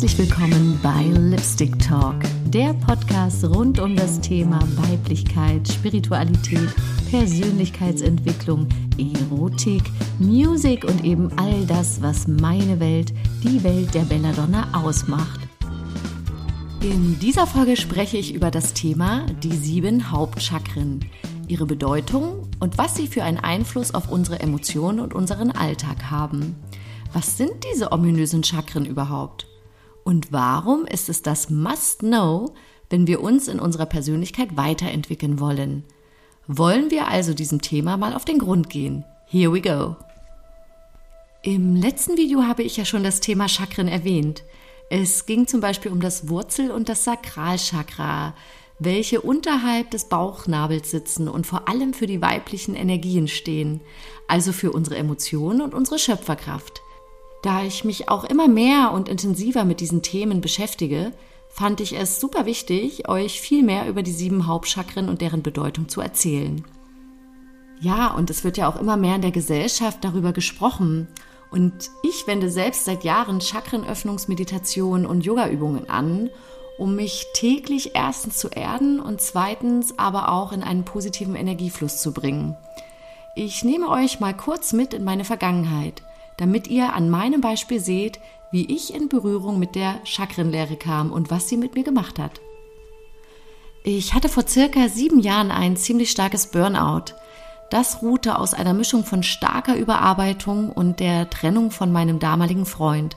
Herzlich willkommen bei Lipstick Talk, der Podcast rund um das Thema Weiblichkeit, Spiritualität, Persönlichkeitsentwicklung, Erotik, Musik und eben all das, was meine Welt, die Welt der Belladonna ausmacht. In dieser Folge spreche ich über das Thema die sieben Hauptchakren, ihre Bedeutung und was sie für einen Einfluss auf unsere Emotionen und unseren Alltag haben. Was sind diese ominösen Chakren überhaupt? Und warum ist es das Must-Know, wenn wir uns in unserer Persönlichkeit weiterentwickeln wollen? Wollen wir also diesem Thema mal auf den Grund gehen? Here we go! Im letzten Video habe ich ja schon das Thema Chakren erwähnt. Es ging zum Beispiel um das Wurzel- und das Sakralchakra, welche unterhalb des Bauchnabels sitzen und vor allem für die weiblichen Energien stehen, also für unsere Emotionen und unsere Schöpferkraft. Da ich mich auch immer mehr und intensiver mit diesen Themen beschäftige, fand ich es super wichtig, euch viel mehr über die sieben Hauptchakren und deren Bedeutung zu erzählen. Ja, und es wird ja auch immer mehr in der Gesellschaft darüber gesprochen. Und ich wende selbst seit Jahren Chakrenöffnungsmeditation und Yogaübungen an, um mich täglich erstens zu erden und zweitens aber auch in einen positiven Energiefluss zu bringen. Ich nehme euch mal kurz mit in meine Vergangenheit damit ihr an meinem Beispiel seht, wie ich in Berührung mit der Chakrenlehre kam und was sie mit mir gemacht hat. Ich hatte vor circa sieben Jahren ein ziemlich starkes Burnout. Das ruhte aus einer Mischung von starker Überarbeitung und der Trennung von meinem damaligen Freund.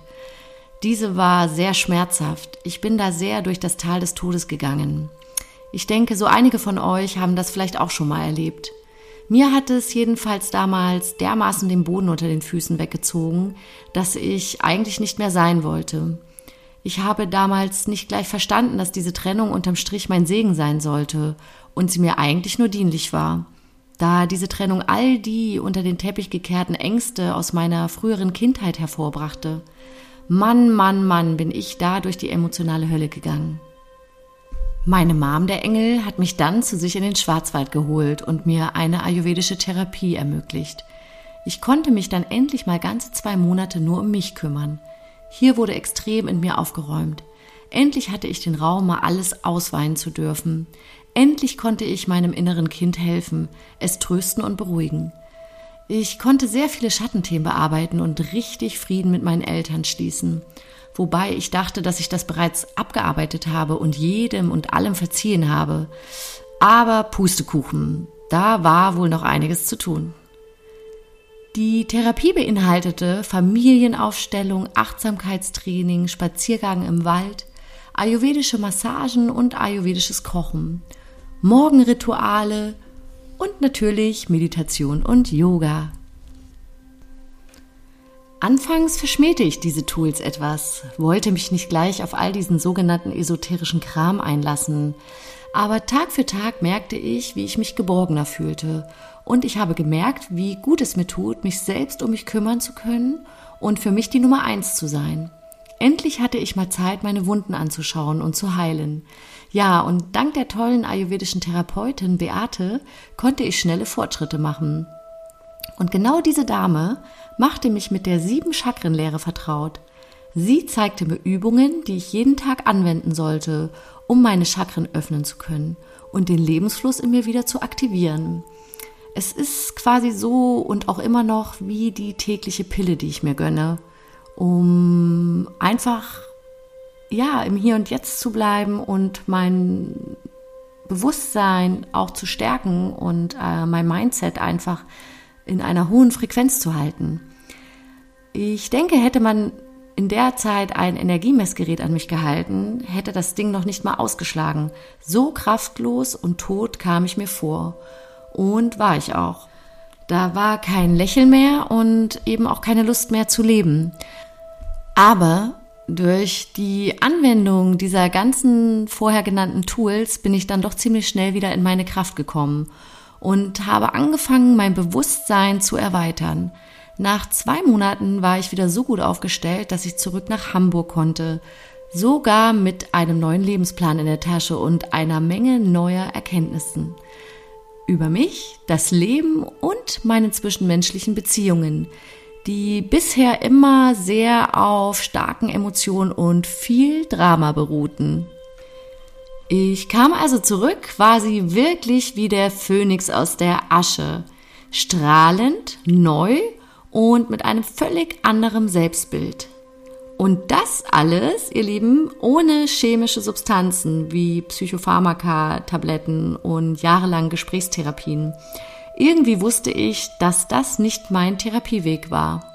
Diese war sehr schmerzhaft. Ich bin da sehr durch das Tal des Todes gegangen. Ich denke, so einige von euch haben das vielleicht auch schon mal erlebt. Mir hat es jedenfalls damals dermaßen den Boden unter den Füßen weggezogen, dass ich eigentlich nicht mehr sein wollte. Ich habe damals nicht gleich verstanden, dass diese Trennung unterm Strich mein Segen sein sollte und sie mir eigentlich nur dienlich war. Da diese Trennung all die unter den Teppich gekehrten Ängste aus meiner früheren Kindheit hervorbrachte. Mann, Mann, Mann, bin ich da durch die emotionale Hölle gegangen. Meine Mom, der Engel, hat mich dann zu sich in den Schwarzwald geholt und mir eine ayurvedische Therapie ermöglicht. Ich konnte mich dann endlich mal ganze zwei Monate nur um mich kümmern. Hier wurde extrem in mir aufgeräumt. Endlich hatte ich den Raum, mal alles ausweinen zu dürfen. Endlich konnte ich meinem inneren Kind helfen, es trösten und beruhigen. Ich konnte sehr viele Schattenthemen bearbeiten und richtig Frieden mit meinen Eltern schließen wobei ich dachte, dass ich das bereits abgearbeitet habe und jedem und allem verziehen habe. Aber Pustekuchen, da war wohl noch einiges zu tun. Die Therapie beinhaltete Familienaufstellung, Achtsamkeitstraining, Spaziergang im Wald, ayurvedische Massagen und ayurvedisches Kochen, Morgenrituale und natürlich Meditation und Yoga. Anfangs verschmähte ich diese Tools etwas, wollte mich nicht gleich auf all diesen sogenannten esoterischen Kram einlassen. Aber Tag für Tag merkte ich, wie ich mich geborgener fühlte. Und ich habe gemerkt, wie gut es mir tut, mich selbst um mich kümmern zu können und für mich die Nummer eins zu sein. Endlich hatte ich mal Zeit, meine Wunden anzuschauen und zu heilen. Ja, und dank der tollen ayurvedischen Therapeutin Beate konnte ich schnelle Fortschritte machen. Und genau diese Dame machte mich mit der sieben Chakrenlehre vertraut. Sie zeigte mir Übungen, die ich jeden Tag anwenden sollte, um meine Chakren öffnen zu können und den Lebensfluss in mir wieder zu aktivieren. Es ist quasi so und auch immer noch wie die tägliche Pille, die ich mir gönne, um einfach ja im Hier und Jetzt zu bleiben und mein Bewusstsein auch zu stärken und äh, mein Mindset einfach in einer hohen Frequenz zu halten. Ich denke, hätte man in der Zeit ein Energiemessgerät an mich gehalten, hätte das Ding noch nicht mal ausgeschlagen. So kraftlos und tot kam ich mir vor. Und war ich auch. Da war kein Lächeln mehr und eben auch keine Lust mehr zu leben. Aber durch die Anwendung dieser ganzen vorher genannten Tools bin ich dann doch ziemlich schnell wieder in meine Kraft gekommen und habe angefangen, mein Bewusstsein zu erweitern. Nach zwei Monaten war ich wieder so gut aufgestellt, dass ich zurück nach Hamburg konnte, sogar mit einem neuen Lebensplan in der Tasche und einer Menge neuer Erkenntnissen über mich, das Leben und meine zwischenmenschlichen Beziehungen, die bisher immer sehr auf starken Emotionen und viel Drama beruhten. Ich kam also zurück quasi wirklich wie der Phönix aus der Asche, strahlend, neu und mit einem völlig anderen Selbstbild. Und das alles, ihr Lieben, ohne chemische Substanzen wie Psychopharmaka, Tabletten und jahrelang Gesprächstherapien. Irgendwie wusste ich, dass das nicht mein Therapieweg war.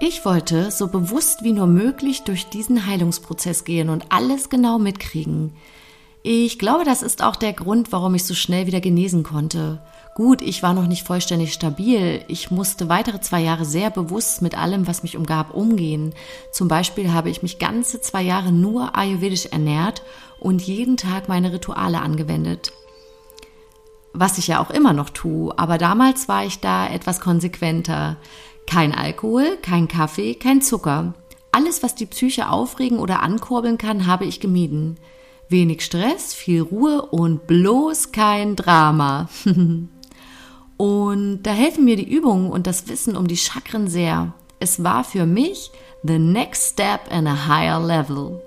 Ich wollte so bewusst wie nur möglich durch diesen Heilungsprozess gehen und alles genau mitkriegen. Ich glaube, das ist auch der Grund, warum ich so schnell wieder genesen konnte. Gut, ich war noch nicht vollständig stabil. Ich musste weitere zwei Jahre sehr bewusst mit allem, was mich umgab, umgehen. Zum Beispiel habe ich mich ganze zwei Jahre nur ayurvedisch ernährt und jeden Tag meine Rituale angewendet. Was ich ja auch immer noch tue, aber damals war ich da etwas konsequenter. Kein Alkohol, kein Kaffee, kein Zucker. Alles, was die Psyche aufregen oder ankurbeln kann, habe ich gemieden. Wenig Stress, viel Ruhe und bloß kein Drama. und da helfen mir die Übungen und das Wissen um die Chakren sehr. Es war für mich the next step in a higher level.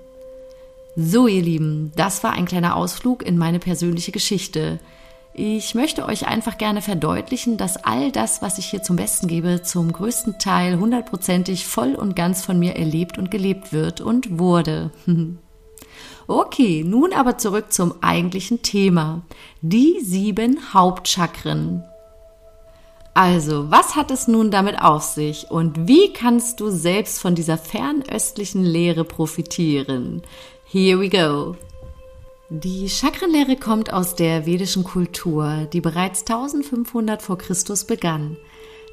So, ihr Lieben, das war ein kleiner Ausflug in meine persönliche Geschichte. Ich möchte euch einfach gerne verdeutlichen, dass all das, was ich hier zum Besten gebe, zum größten Teil hundertprozentig voll und ganz von mir erlebt und gelebt wird und wurde. okay, nun aber zurück zum eigentlichen Thema. Die sieben Hauptchakren. Also, was hat es nun damit auf sich und wie kannst du selbst von dieser fernöstlichen Lehre profitieren? Here we go. Die Chakrenlehre kommt aus der vedischen Kultur, die bereits 1500 vor Christus begann.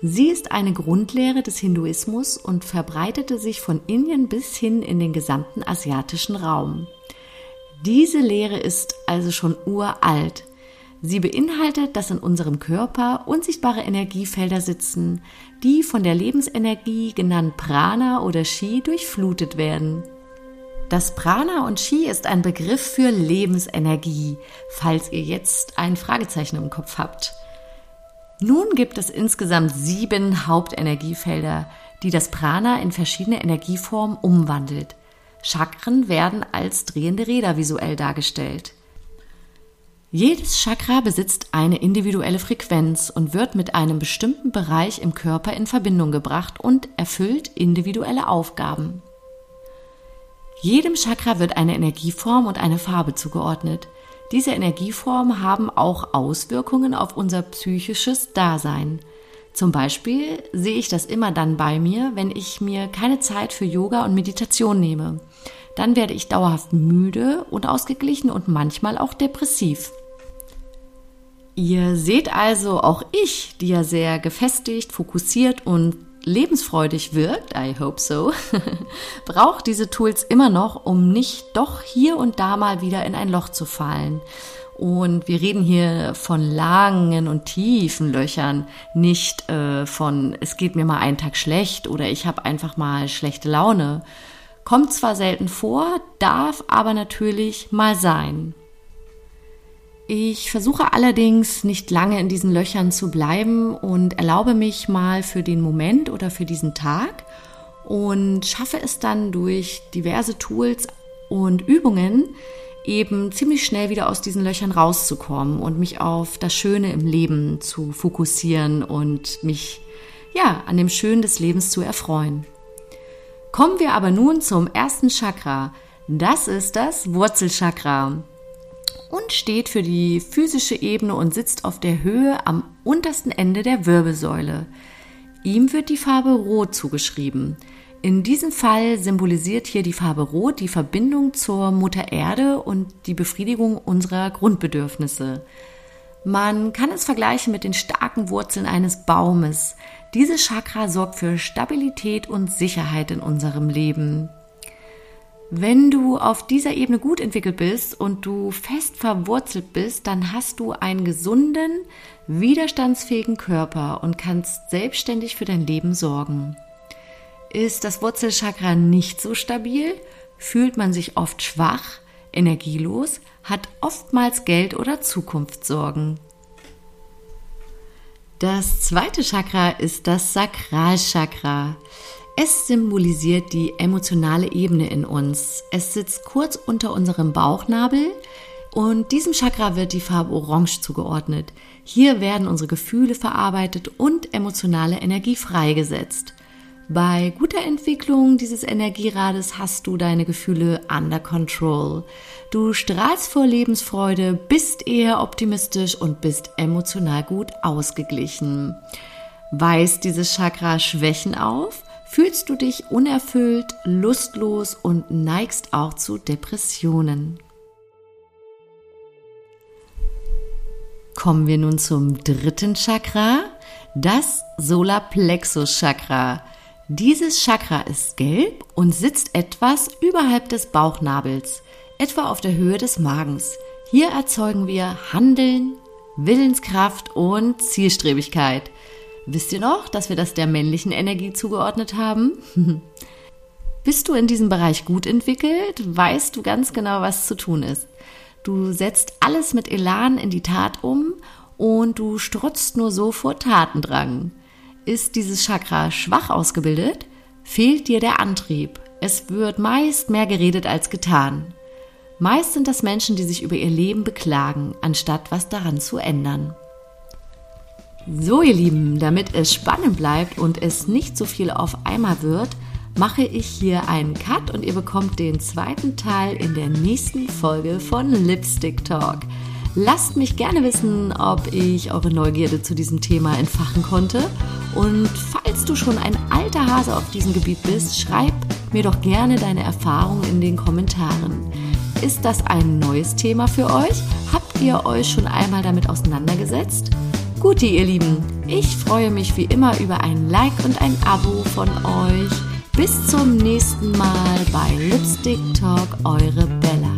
Sie ist eine Grundlehre des Hinduismus und verbreitete sich von Indien bis hin in den gesamten asiatischen Raum. Diese Lehre ist also schon uralt. Sie beinhaltet, dass in unserem Körper unsichtbare Energiefelder sitzen, die von der Lebensenergie genannt Prana oder Chi durchflutet werden. Das Prana und Chi ist ein Begriff für Lebensenergie, falls ihr jetzt ein Fragezeichen im Kopf habt. Nun gibt es insgesamt sieben Hauptenergiefelder, die das Prana in verschiedene Energieformen umwandelt. Chakren werden als drehende Räder visuell dargestellt. Jedes Chakra besitzt eine individuelle Frequenz und wird mit einem bestimmten Bereich im Körper in Verbindung gebracht und erfüllt individuelle Aufgaben. Jedem Chakra wird eine Energieform und eine Farbe zugeordnet. Diese Energieformen haben auch Auswirkungen auf unser psychisches Dasein. Zum Beispiel sehe ich das immer dann bei mir, wenn ich mir keine Zeit für Yoga und Meditation nehme. Dann werde ich dauerhaft müde und ausgeglichen und manchmal auch depressiv. Ihr seht also, auch ich, die ja sehr gefestigt, fokussiert und lebensfreudig wirkt, I hope so, braucht diese Tools immer noch, um nicht doch hier und da mal wieder in ein Loch zu fallen. Und wir reden hier von langen und tiefen Löchern, nicht äh, von es geht mir mal einen Tag schlecht oder ich habe einfach mal schlechte Laune. Kommt zwar selten vor, darf aber natürlich mal sein. Ich versuche allerdings nicht lange in diesen Löchern zu bleiben und erlaube mich mal für den Moment oder für diesen Tag und schaffe es dann durch diverse Tools und Übungen eben ziemlich schnell wieder aus diesen Löchern rauszukommen und mich auf das Schöne im Leben zu fokussieren und mich ja an dem Schönen des Lebens zu erfreuen. Kommen wir aber nun zum ersten Chakra. Das ist das Wurzelchakra und steht für die physische Ebene und sitzt auf der Höhe am untersten Ende der Wirbelsäule. Ihm wird die Farbe Rot zugeschrieben. In diesem Fall symbolisiert hier die Farbe Rot die Verbindung zur Mutter Erde und die Befriedigung unserer Grundbedürfnisse. Man kann es vergleichen mit den starken Wurzeln eines Baumes. Dieses Chakra sorgt für Stabilität und Sicherheit in unserem Leben. Wenn du auf dieser Ebene gut entwickelt bist und du fest verwurzelt bist, dann hast du einen gesunden, widerstandsfähigen Körper und kannst selbstständig für dein Leben sorgen. Ist das Wurzelchakra nicht so stabil, fühlt man sich oft schwach, energielos, hat oftmals Geld- oder Zukunftssorgen. Das zweite Chakra ist das Sakralchakra. Es symbolisiert die emotionale Ebene in uns. Es sitzt kurz unter unserem Bauchnabel und diesem Chakra wird die Farbe Orange zugeordnet. Hier werden unsere Gefühle verarbeitet und emotionale Energie freigesetzt. Bei guter Entwicklung dieses Energierades hast du deine Gefühle under control. Du strahlst vor Lebensfreude, bist eher optimistisch und bist emotional gut ausgeglichen. Weist dieses Chakra Schwächen auf, fühlst du dich unerfüllt, lustlos und neigst auch zu Depressionen. Kommen wir nun zum dritten Chakra, das Solarplexus Chakra. Dieses Chakra ist gelb und sitzt etwas überhalb des Bauchnabels, etwa auf der Höhe des Magens. Hier erzeugen wir Handeln, Willenskraft und Zielstrebigkeit. Wisst ihr noch, dass wir das der männlichen Energie zugeordnet haben? Bist du in diesem Bereich gut entwickelt, weißt du ganz genau, was zu tun ist. Du setzt alles mit Elan in die Tat um und du strotzt nur so vor Tatendrang. Ist dieses Chakra schwach ausgebildet, fehlt dir der Antrieb. Es wird meist mehr geredet als getan. Meist sind das Menschen, die sich über ihr Leben beklagen, anstatt was daran zu ändern. So, ihr Lieben, damit es spannend bleibt und es nicht so viel auf einmal wird, mache ich hier einen Cut und ihr bekommt den zweiten Teil in der nächsten Folge von Lipstick Talk. Lasst mich gerne wissen, ob ich eure Neugierde zu diesem Thema entfachen konnte. Und falls du schon ein alter Hase auf diesem Gebiet bist, schreib mir doch gerne deine Erfahrungen in den Kommentaren. Ist das ein neues Thema für euch? Habt ihr euch schon einmal damit auseinandergesetzt? Gute, ihr Lieben, ich freue mich wie immer über ein Like und ein Abo von euch. Bis zum nächsten Mal bei Lipstick Talk, eure Band.